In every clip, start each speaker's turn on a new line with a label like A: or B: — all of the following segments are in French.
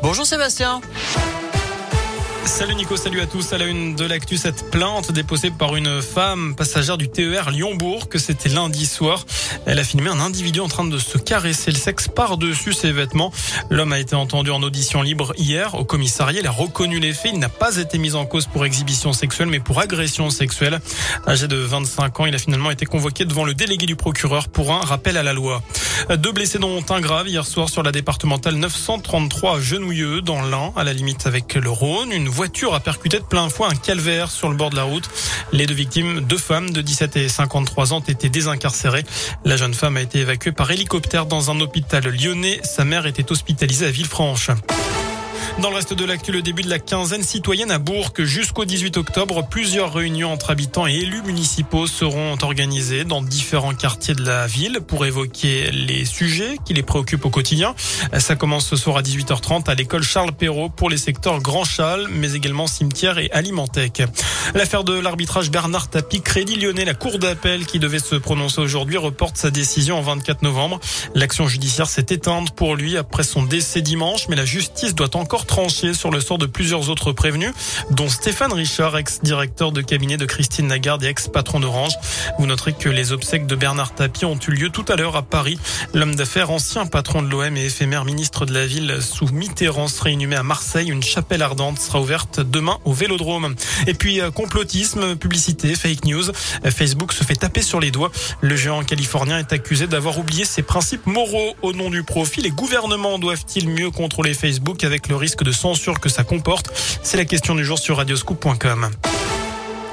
A: Bonjour Sébastien.
B: Salut Nico, salut à tous. À la une de l'actu, cette plainte déposée par une femme passagère du TER Lyon-Bourg, que c'était lundi soir. Elle a filmé un individu en train de se caresser le sexe par-dessus ses vêtements. L'homme a été entendu en audition libre hier au commissariat. Il a reconnu les faits. Il n'a pas été mis en cause pour exhibition sexuelle, mais pour agression sexuelle. Âgé de 25 ans, il a finalement été convoqué devant le délégué du procureur pour un rappel à la loi. Deux blessés dont un grave hier soir sur la départementale 933 à Genouilleux, dans l'Ain, à la limite avec le Rhône. Voiture a percuté de plein fouet un calvaire sur le bord de la route. Les deux victimes, deux femmes de 17 et 53 ans, été désincarcérées. La jeune femme a été évacuée par hélicoptère dans un hôpital lyonnais. Sa mère était hospitalisée à Villefranche. Dans le reste de l'actu, le début de la quinzaine citoyenne à Bourg jusqu'au 18 octobre, plusieurs réunions entre habitants et élus municipaux seront organisées dans différents quartiers de la ville pour évoquer les sujets qui les préoccupent au quotidien. Ça commence ce soir à 18h30 à l'école Charles Perrault pour les secteurs Grand Châle, mais également cimetière et Alimentec. L'affaire de l'arbitrage Bernard Tapie, Crédit Lyonnais, la cour d'appel qui devait se prononcer aujourd'hui reporte sa décision en 24 novembre. L'action judiciaire s'est éteinte pour lui après son décès dimanche, mais la justice doit encore tranché sur le sort de plusieurs autres prévenus, dont Stéphane Richard, ex-directeur de cabinet de Christine Lagarde et ex-patron d'Orange. Vous noterez que les obsèques de Bernard Tapie ont eu lieu tout à l'heure à Paris. L'homme d'affaires, ancien patron de l'OM et éphémère ministre de la ville sous Mitterrand sera inhumé à Marseille. Une chapelle ardente sera ouverte demain au Vélodrome. Et puis euh, complotisme, publicité, fake news. Facebook se fait taper sur les doigts. Le géant californien est accusé d'avoir oublié ses principes moraux au nom du profit. Les gouvernements doivent-ils mieux contrôler Facebook avec le risque de censure que ça comporte C'est la question du jour sur radioscoop.com.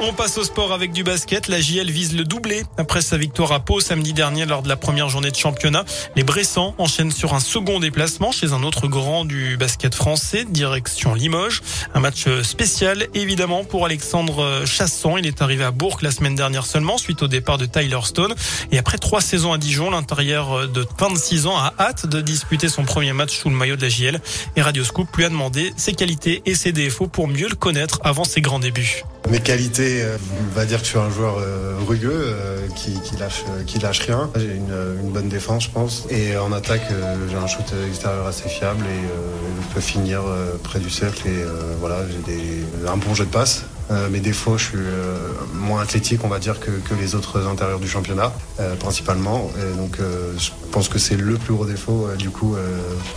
B: On passe au sport avec du basket. La JL vise le doublé après sa victoire à Pau samedi dernier lors de la première journée de championnat. Les Bressans enchaînent sur un second déplacement chez un autre grand du basket français, direction Limoges. Un match spécial évidemment pour Alexandre Chasson. Il est arrivé à Bourg la semaine dernière seulement suite au départ de Tyler Stone. Et après trois saisons à Dijon, l'intérieur de 26 ans a hâte de disputer son premier match sous le maillot de la JL. Et Radio Scoop lui a demandé ses qualités et ses défauts pour mieux le connaître avant ses grands débuts.
C: Mes qualités, euh, on va dire que je suis un joueur euh, rugueux euh, qui, qui, lâche, rien. J'ai une, une, bonne défense, je pense. Et en attaque, j'ai un shoot extérieur assez fiable et je peux finir près du cercle. Et voilà, j'ai un bon jeu de passe. Euh, mes défauts, je suis euh, moins athlétique, on va dire, que, les autres intérieurs du championnat, euh, principalement. Donc, je pense que c'est le plus gros défaut, du coup,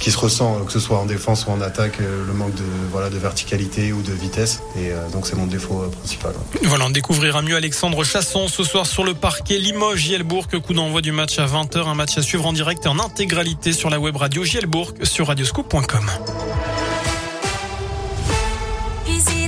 C: qui se ressent, que ce soit en défense ou en attaque, le manque de, voilà, de verticalité ou de vitesse. Et donc, c'est mon défaut principal.
B: Voilà, on découvrira mieux Alexandre Chasson ce soir sur le parquet Limoges-Gielbourg. Coup d'envoi du match à 20h. Un match à suivre en direct et en intégralité sur la web radio Gielbourg sur radioscoop.com.